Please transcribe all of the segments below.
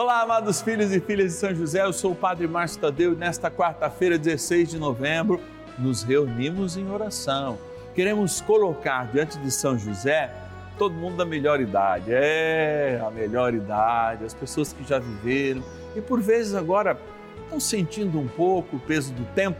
Olá, amados filhos e filhas de São José, eu sou o Padre Márcio Tadeu e nesta quarta-feira, 16 de novembro, nos reunimos em oração. Queremos colocar diante de São José todo mundo da melhor idade, é a melhor idade, as pessoas que já viveram e por vezes agora estão sentindo um pouco o peso do tempo,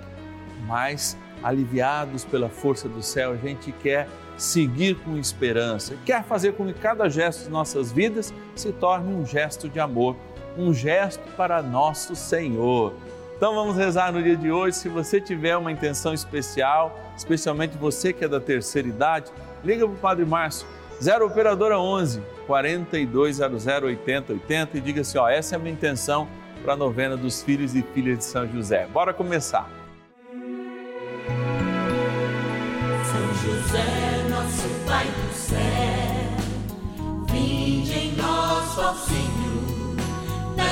mas aliviados pela força do céu, a gente quer seguir com esperança, quer fazer com que cada gesto de nossas vidas se torne um gesto de amor um gesto para nosso Senhor. Então vamos rezar no dia de hoje. Se você tiver uma intenção especial, especialmente você que é da terceira idade, liga para o Padre Márcio, 0 Operadora 11 4200 8080 e diga assim: ó, essa é a minha intenção para a novena dos filhos e filhas de São José. Bora começar. São José, nosso Pai do céu, vinde em nós, ó Senhor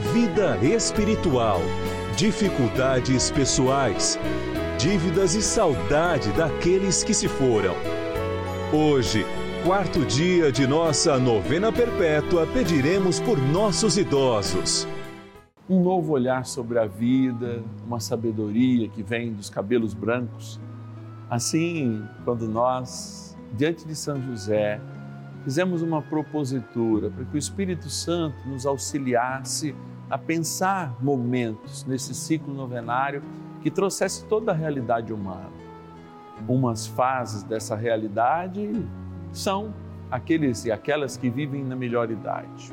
vida espiritual, dificuldades pessoais, dívidas e saudade daqueles que se foram. Hoje, quarto dia de nossa novena perpétua, pediremos por nossos idosos. um novo olhar sobre a vida, uma sabedoria que vem dos cabelos brancos. Assim, quando nós, diante de São José, fizemos uma propositura para que o Espírito Santo nos auxiliasse a pensar momentos nesse ciclo novenário que trouxesse toda a realidade humana. Umas fases dessa realidade são aqueles e aquelas que vivem na melhor idade.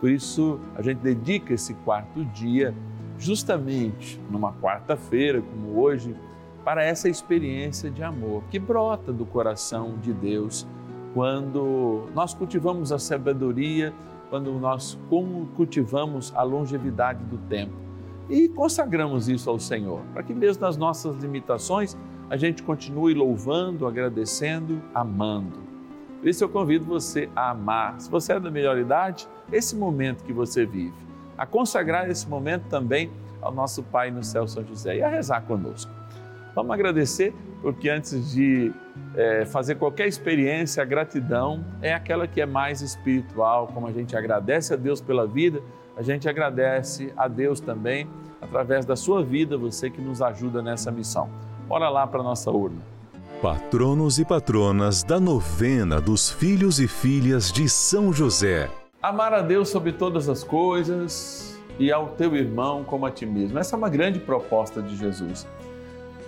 Por isso, a gente dedica esse quarto dia, justamente numa quarta-feira, como hoje, para essa experiência de amor que brota do coração de Deus quando nós cultivamos a sabedoria, quando nós cultivamos a longevidade do tempo e consagramos isso ao Senhor, para que mesmo nas nossas limitações a gente continue louvando, agradecendo, amando. Por isso eu convido você a amar. Se você é da melhor idade, esse momento que você vive, a consagrar esse momento também ao nosso Pai no céu, São José, e a rezar conosco. Vamos agradecer, porque antes de eh, fazer qualquer experiência, a gratidão é aquela que é mais espiritual, como a gente agradece a Deus pela vida, a gente agradece a Deus também através da sua vida, você que nos ajuda nessa missão. Bora lá para a nossa urna. Patronos e patronas da novena dos filhos e filhas de São José. Amar a Deus sobre todas as coisas e ao teu irmão como a ti mesmo. Essa é uma grande proposta de Jesus.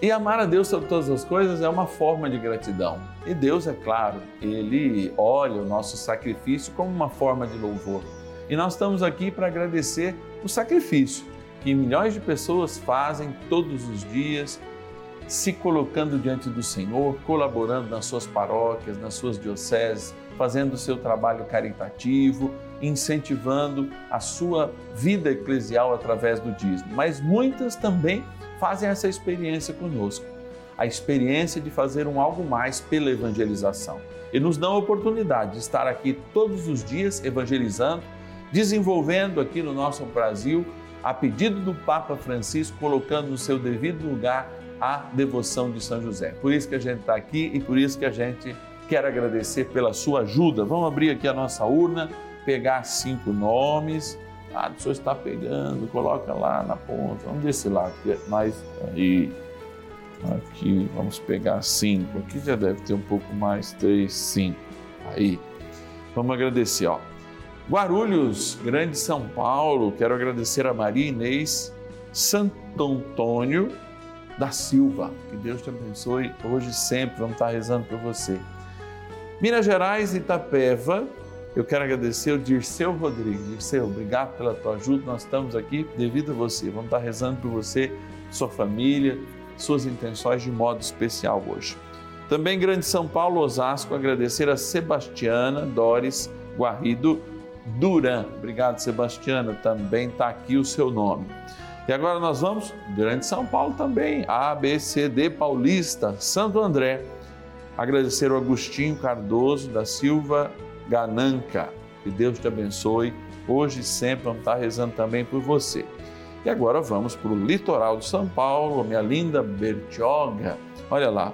E amar a Deus sobre todas as coisas é uma forma de gratidão. E Deus, é claro, Ele olha o nosso sacrifício como uma forma de louvor. E nós estamos aqui para agradecer o sacrifício que milhões de pessoas fazem todos os dias, se colocando diante do Senhor, colaborando nas suas paróquias, nas suas dioceses, fazendo o seu trabalho caritativo, incentivando a sua vida eclesial através do dízimo. Mas muitas também fazem essa experiência conosco, a experiência de fazer um algo mais pela evangelização. E nos dão a oportunidade de estar aqui todos os dias evangelizando, desenvolvendo aqui no nosso Brasil, a pedido do Papa Francisco, colocando no seu devido lugar a devoção de São José. Por isso que a gente está aqui e por isso que a gente quer agradecer pela sua ajuda. Vamos abrir aqui a nossa urna, pegar cinco nomes. Ah, o senhor está pegando, coloca lá na ponta, vamos desse lado, porque mais aí. Aqui, vamos pegar cinco. Aqui já deve ter um pouco mais, três, cinco. Aí, vamos agradecer, ó. Guarulhos, Grande São Paulo, quero agradecer a Maria Inês Santo Antônio da Silva. Que Deus te abençoe hoje e sempre. Vamos estar rezando por você. Minas Gerais, Itapeva, eu quero agradecer o Dirceu Rodrigues. Dirceu, obrigado pela tua ajuda. Nós estamos aqui devido a você. Vamos estar rezando por você, sua família, suas intenções de modo especial hoje. Também Grande São Paulo, Osasco, agradecer a Sebastiana Doris Guarrido Duran. Obrigado, Sebastiana. Também está aqui o seu nome. E agora nós vamos, Grande São Paulo também, A, B, C, D, Paulista, Santo André. Agradecer o Agostinho Cardoso da Silva Gananca. Que Deus te abençoe. Hoje e sempre vamos estar rezando também por você. E agora vamos para o litoral de São Paulo, minha linda Bertioga. Olha lá.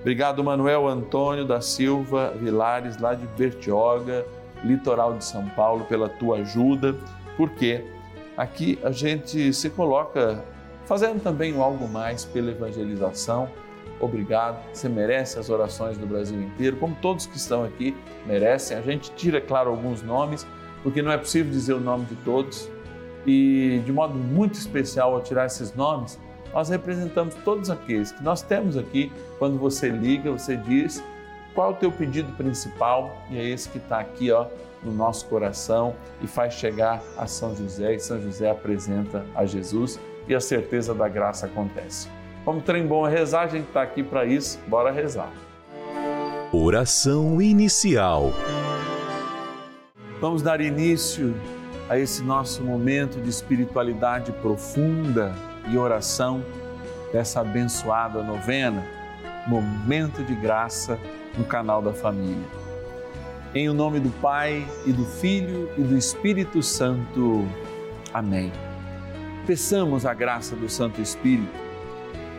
Obrigado, Manuel Antônio da Silva Vilares, lá de Bertioga, litoral de São Paulo, pela tua ajuda, porque aqui a gente se coloca fazendo também algo mais pela evangelização. Obrigado, você merece as orações do Brasil inteiro, como todos que estão aqui merecem. A gente tira, claro, alguns nomes, porque não é possível dizer o nome de todos. E de modo muito especial, ao tirar esses nomes, nós representamos todos aqueles que nós temos aqui. Quando você liga, você diz qual é o teu pedido principal e é esse que está aqui ó, no nosso coração e faz chegar a São José e São José apresenta a Jesus e a certeza da graça acontece. Como trem bom é rezar, a gente está aqui para isso, bora rezar. Oração inicial. Vamos dar início a esse nosso momento de espiritualidade profunda e oração dessa abençoada novena, Momento de Graça no canal da família. Em o nome do Pai e do Filho e do Espírito Santo. Amém. Peçamos a graça do Santo Espírito.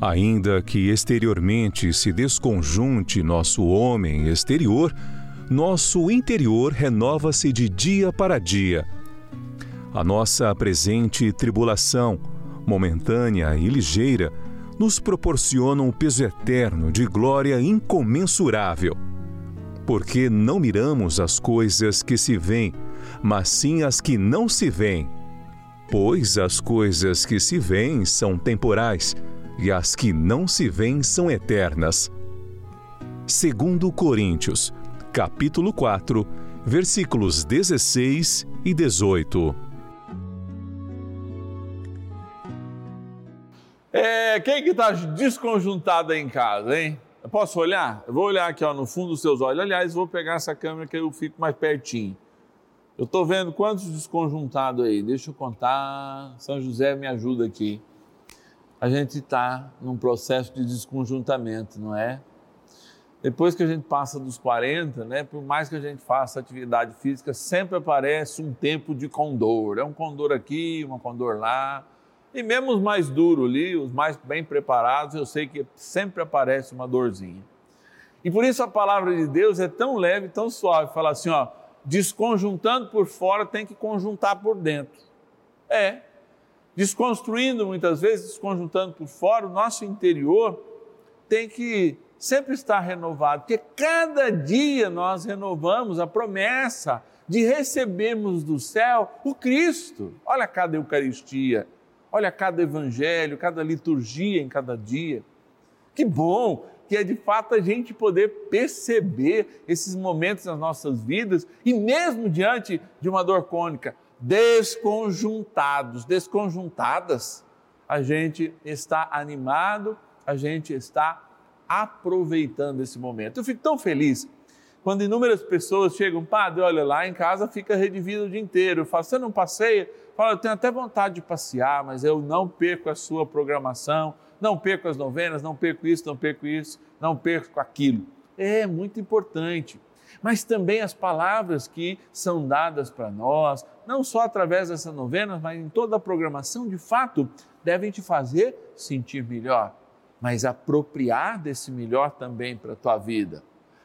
ainda que exteriormente se desconjunte nosso homem exterior nosso interior renova-se de dia para dia. A nossa presente tribulação, momentânea e ligeira, nos proporciona um peso eterno de glória incomensurável. Porque não miramos as coisas que se veem, mas sim as que não se veem. Pois as coisas que se veem são temporais e as que não se veem são eternas. Segundo Coríntios, capítulo 4, versículos 16 e 18. É, quem que está desconjuntado aí em casa, hein? Eu posso olhar? Eu vou olhar aqui ó, no fundo dos seus olhos. Aliás, vou pegar essa câmera que eu fico mais pertinho. Eu estou vendo quantos desconjuntados aí. Deixa eu contar. São José me ajuda aqui. A gente está num processo de desconjuntamento, não é? Depois que a gente passa dos 40, né, por mais que a gente faça atividade física, sempre aparece um tempo de condor. É um condor aqui, uma condor lá. E mesmo os mais duros ali, os mais bem preparados, eu sei que sempre aparece uma dorzinha. E por isso a palavra de Deus é tão leve, tão suave. Fala assim, ó, desconjuntando por fora tem que conjuntar por dentro. É. Desconstruindo muitas vezes, desconjuntando por fora, o nosso interior tem que sempre estar renovado, porque cada dia nós renovamos a promessa de recebermos do céu o Cristo. Olha cada Eucaristia, olha cada Evangelho, cada liturgia em cada dia. Que bom que é de fato a gente poder perceber esses momentos nas nossas vidas e mesmo diante de uma dor cônica, desconjuntados, desconjuntadas, a gente está animado, a gente está aproveitando esse momento. Eu fico tão feliz quando inúmeras pessoas chegam, padre, olha lá em casa fica redivido o dia inteiro. Eu falo, você não passeia? Fala, eu tenho até vontade de passear, mas eu não perco a sua programação, não perco as novenas, não perco isso, não perco isso, não perco aquilo. É muito importante. Mas também as palavras que são dadas para nós, não só através dessa novena, mas em toda a programação, de fato, devem te fazer sentir melhor mas apropriar desse melhor também para a tua vida.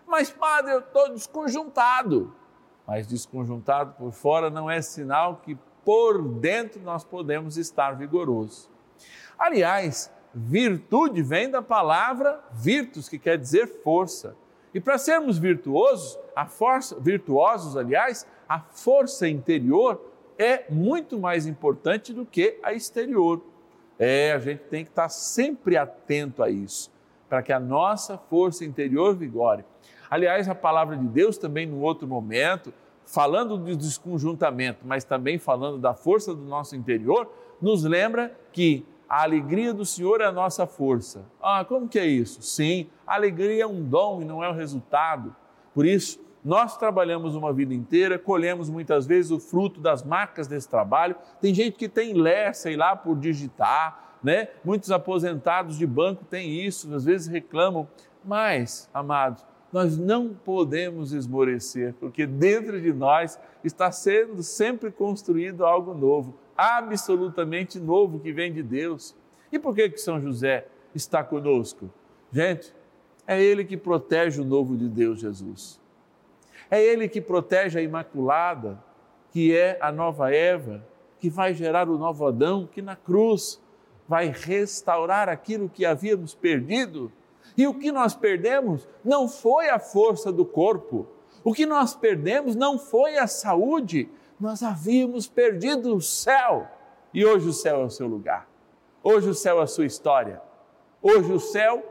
Mas, padre, eu estou desconjuntado. Mas desconjuntado por fora não é sinal que por dentro nós podemos estar vigorosos. Aliás, virtude vem da palavra virtus, que quer dizer força. E para sermos virtuosos, a força, virtuosos, aliás, a força interior é muito mais importante do que a exterior. É, a gente tem que estar sempre atento a isso, para que a nossa força interior vigore. Aliás, a palavra de Deus também, no outro momento, falando do desconjuntamento, mas também falando da força do nosso interior, nos lembra que a alegria do Senhor é a nossa força. Ah, como que é isso? Sim, a alegria é um dom e não é o resultado. Por isso, nós trabalhamos uma vida inteira, colhemos muitas vezes o fruto das marcas desse trabalho. Tem gente que tem ler, sei lá, por digitar, né? Muitos aposentados de banco têm isso, às vezes reclamam. Mas, amados, nós não podemos esmorecer, porque dentro de nós está sendo sempre construído algo novo, absolutamente novo que vem de Deus. E por que que São José está conosco? Gente, é ele que protege o novo de Deus Jesus. É Ele que protege a Imaculada, que é a nova Eva, que vai gerar o novo Adão, que na cruz vai restaurar aquilo que havíamos perdido. E o que nós perdemos não foi a força do corpo, o que nós perdemos não foi a saúde, nós havíamos perdido o céu. E hoje o céu é o seu lugar, hoje o céu é a sua história, hoje o céu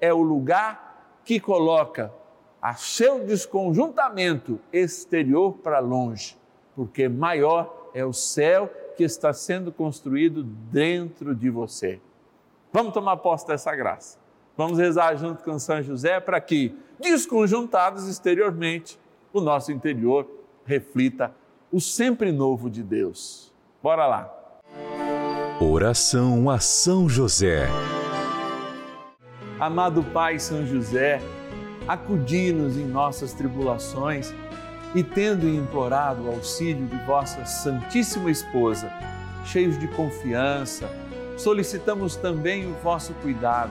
é o lugar que coloca a seu desconjuntamento exterior para longe, porque maior é o céu que está sendo construído dentro de você. Vamos tomar posse dessa graça. Vamos rezar junto com São José para que, desconjuntados exteriormente, o nosso interior reflita o sempre novo de Deus. Bora lá. Oração a São José. Amado Pai São José, acudi-nos em nossas tribulações e, tendo implorado o auxílio de vossa Santíssima Esposa, cheios de confiança, solicitamos também o vosso cuidado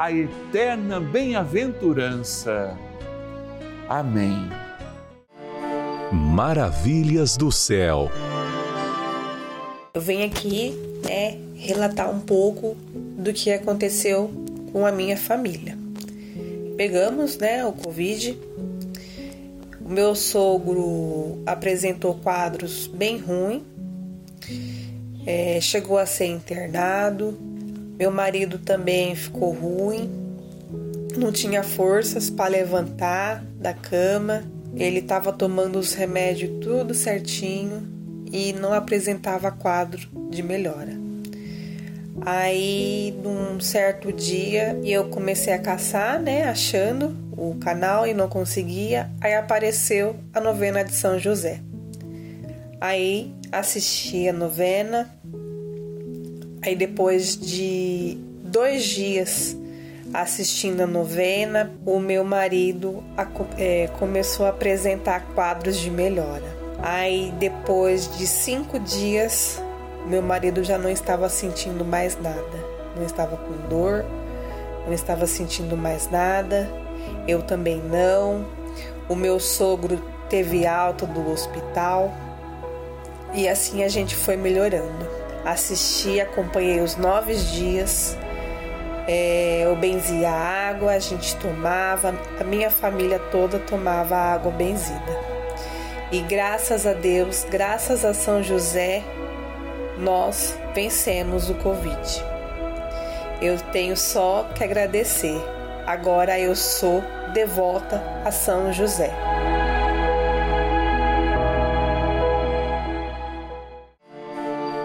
a eterna bem-aventurança. Amém. Maravilhas do céu. Eu venho aqui, né, relatar um pouco do que aconteceu com a minha família. Pegamos, né, o Covid. O meu sogro apresentou quadros bem ruins, é, chegou a ser internado. Meu marido também ficou ruim, não tinha forças para levantar da cama. Ele estava tomando os remédios tudo certinho e não apresentava quadro de melhora. Aí, num certo dia, eu comecei a caçar, né, achando o canal e não conseguia. Aí apareceu a novena de São José. Aí assisti a novena. Aí depois de dois dias assistindo a novena, o meu marido é, começou a apresentar quadros de melhora. Aí depois de cinco dias, meu marido já não estava sentindo mais nada, não estava com dor, não estava sentindo mais nada, eu também não. O meu sogro teve alta do hospital e assim a gente foi melhorando. Assisti, acompanhei os nove dias. É, eu benzia água, a gente tomava, a minha família toda tomava água benzida. E graças a Deus, graças a São José, nós vencemos o Covid. Eu tenho só que agradecer. Agora eu sou devota a São José.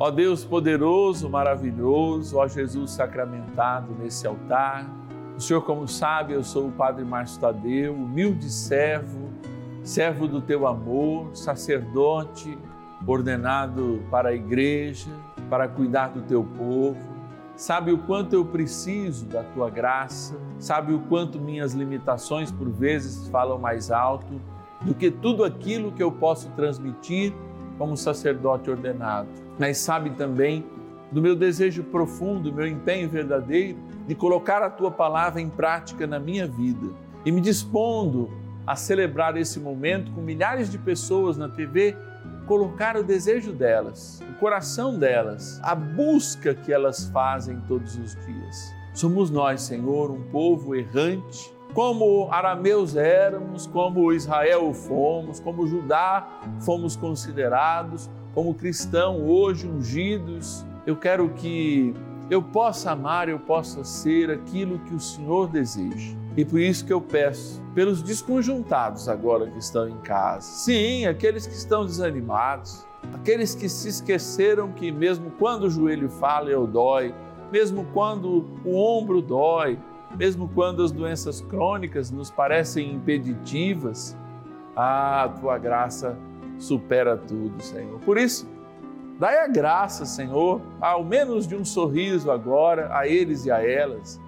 Ó Deus poderoso, maravilhoso, ó Jesus sacramentado nesse altar, o Senhor, como sabe, eu sou o Padre Márcio Tadeu, humilde servo servo do teu amor, sacerdote ordenado para a igreja, para cuidar do teu povo. Sabe o quanto eu preciso da tua graça, sabe o quanto minhas limitações por vezes falam mais alto do que tudo aquilo que eu posso transmitir como sacerdote ordenado. Mas sabe também do meu desejo profundo, meu empenho verdadeiro de colocar a tua palavra em prática na minha vida e me dispondo a celebrar esse momento com milhares de pessoas na TV, colocar o desejo delas, o coração delas, a busca que elas fazem todos os dias. Somos nós, Senhor, um povo errante, como arameus éramos, como Israel fomos, como Judá fomos considerados, como cristão hoje ungidos. Eu quero que eu possa amar, eu possa ser aquilo que o Senhor deseja. E por isso que eu peço, pelos desconjuntados agora que estão em casa, sim, aqueles que estão desanimados, aqueles que se esqueceram que mesmo quando o joelho fala eu dói, mesmo quando o ombro dói, mesmo quando as doenças crônicas nos parecem impeditivas, a tua graça supera tudo, Senhor. Por isso, dai a graça, Senhor, ao menos de um sorriso agora a eles e a elas.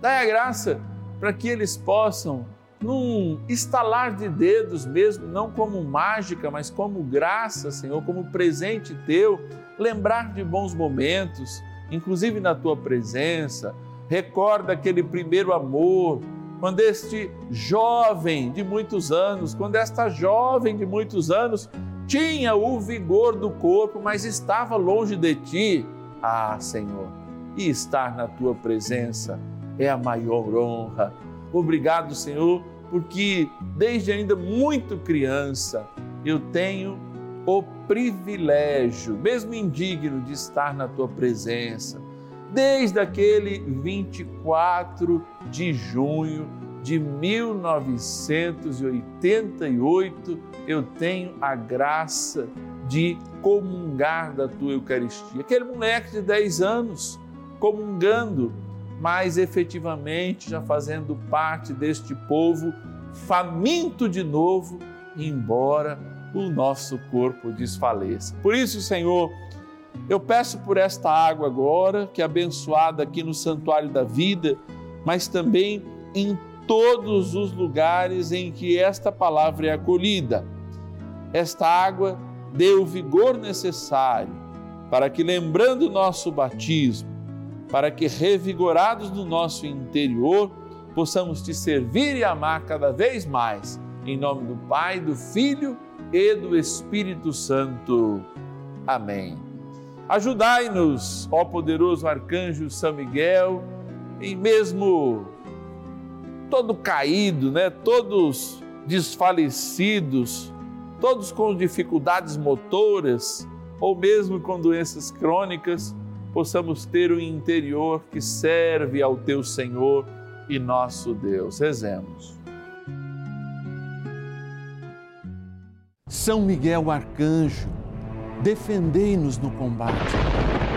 Dai a graça para que eles possam, num estalar de dedos mesmo, não como mágica, mas como graça, Senhor, como presente teu, lembrar de bons momentos, inclusive na tua presença. Recorda aquele primeiro amor quando este jovem de muitos anos, quando esta jovem de muitos anos tinha o vigor do corpo, mas estava longe de ti. Ah, Senhor, e estar na tua presença é a maior honra. Obrigado, Senhor, porque desde ainda muito criança eu tenho o privilégio, mesmo indigno, de estar na tua presença. Desde aquele 24 de junho de 1988, eu tenho a graça de comungar da tua Eucaristia. Aquele moleque de 10 anos comungando, mas efetivamente já fazendo parte deste povo faminto de novo, embora o nosso corpo desfaleça. Por isso, Senhor, eu peço por esta água agora, que é abençoada aqui no santuário da vida, mas também em todos os lugares em que esta palavra é acolhida. Esta água dê o vigor necessário para que, lembrando o nosso batismo, para que, revigorados no nosso interior, possamos te servir e amar cada vez mais. Em nome do Pai, do Filho e do Espírito Santo. Amém. Ajudai-nos, ó poderoso arcanjo São Miguel, em mesmo todo caído, né? Todos desfalecidos, todos com dificuldades motoras ou mesmo com doenças crônicas, possamos ter um interior que serve ao teu Senhor e nosso Deus. Rezemos. São Miguel Arcanjo, defendei-nos no combate.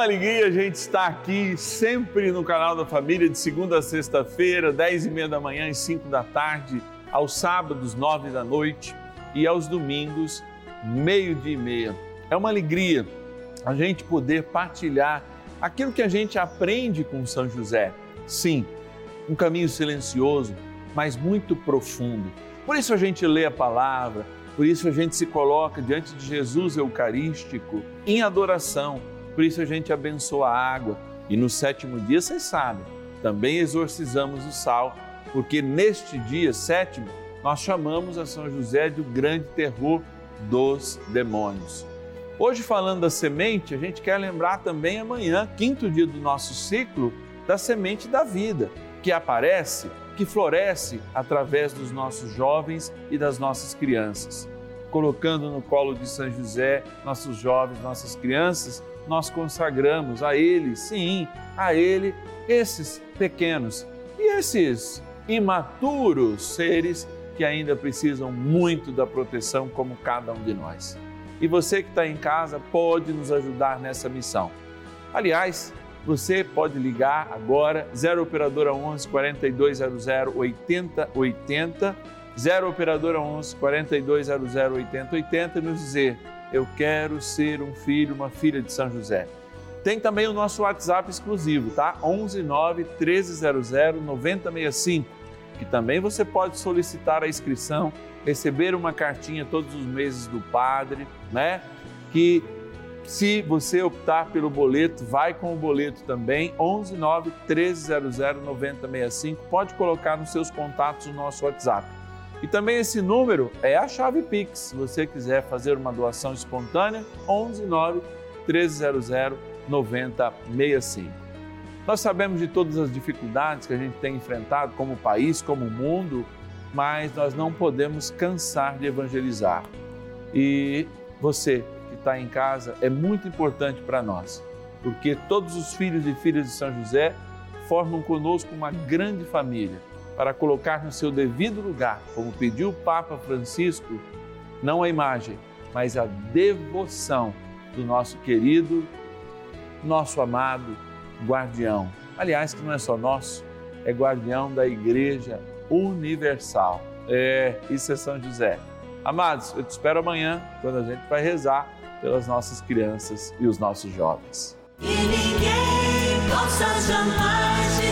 Uma alegria a gente estar aqui sempre no canal da Família, de segunda a sexta-feira, dez e meia da manhã e cinco da tarde, aos sábados, nove da noite e aos domingos, meio-dia e meia. É uma alegria a gente poder partilhar aquilo que a gente aprende com São José. Sim, um caminho silencioso, mas muito profundo. Por isso a gente lê a palavra, por isso a gente se coloca diante de Jesus Eucarístico em adoração, por isso a gente abençoa a água. E no sétimo dia, vocês sabem, também exorcizamos o sal, porque neste dia sétimo nós chamamos a São José do grande terror dos demônios. Hoje, falando da semente, a gente quer lembrar também amanhã, quinto dia do nosso ciclo, da semente da vida, que aparece, que floresce através dos nossos jovens e das nossas crianças. Colocando no colo de São José nossos jovens, nossas crianças, nós consagramos a Ele, sim, a Ele, esses pequenos e esses imaturos seres que ainda precisam muito da proteção, como cada um de nós. E você que está em casa pode nos ajudar nessa missão. Aliás, você pode ligar agora 0 operadora 11 4200 8080 0 operadora 11 4200 8080 e nos dizer eu quero ser um filho, uma filha de São José. Tem também o nosso WhatsApp exclusivo, tá? 11 9 1300 9065, que também você pode solicitar a inscrição, receber uma cartinha todos os meses do padre, né? Que se você optar pelo boleto, vai com o boleto também, 11 9 1300 9065. Pode colocar nos seus contatos o nosso WhatsApp. E também esse número é a chave Pix. Se você quiser fazer uma doação espontânea, 11 9 1300 9065. Nós sabemos de todas as dificuldades que a gente tem enfrentado como país, como mundo, mas nós não podemos cansar de evangelizar. E você que está em casa é muito importante para nós, porque todos os filhos e filhas de São José formam conosco uma grande família para colocar no seu devido lugar, como pediu o Papa Francisco, não a imagem, mas a devoção do nosso querido, nosso amado guardião. Aliás, que não é só nosso, é guardião da Igreja Universal. É, isso é São José. Amados, eu te espero amanhã, quando a gente vai rezar pelas nossas crianças e os nossos jovens. E ninguém possa jamais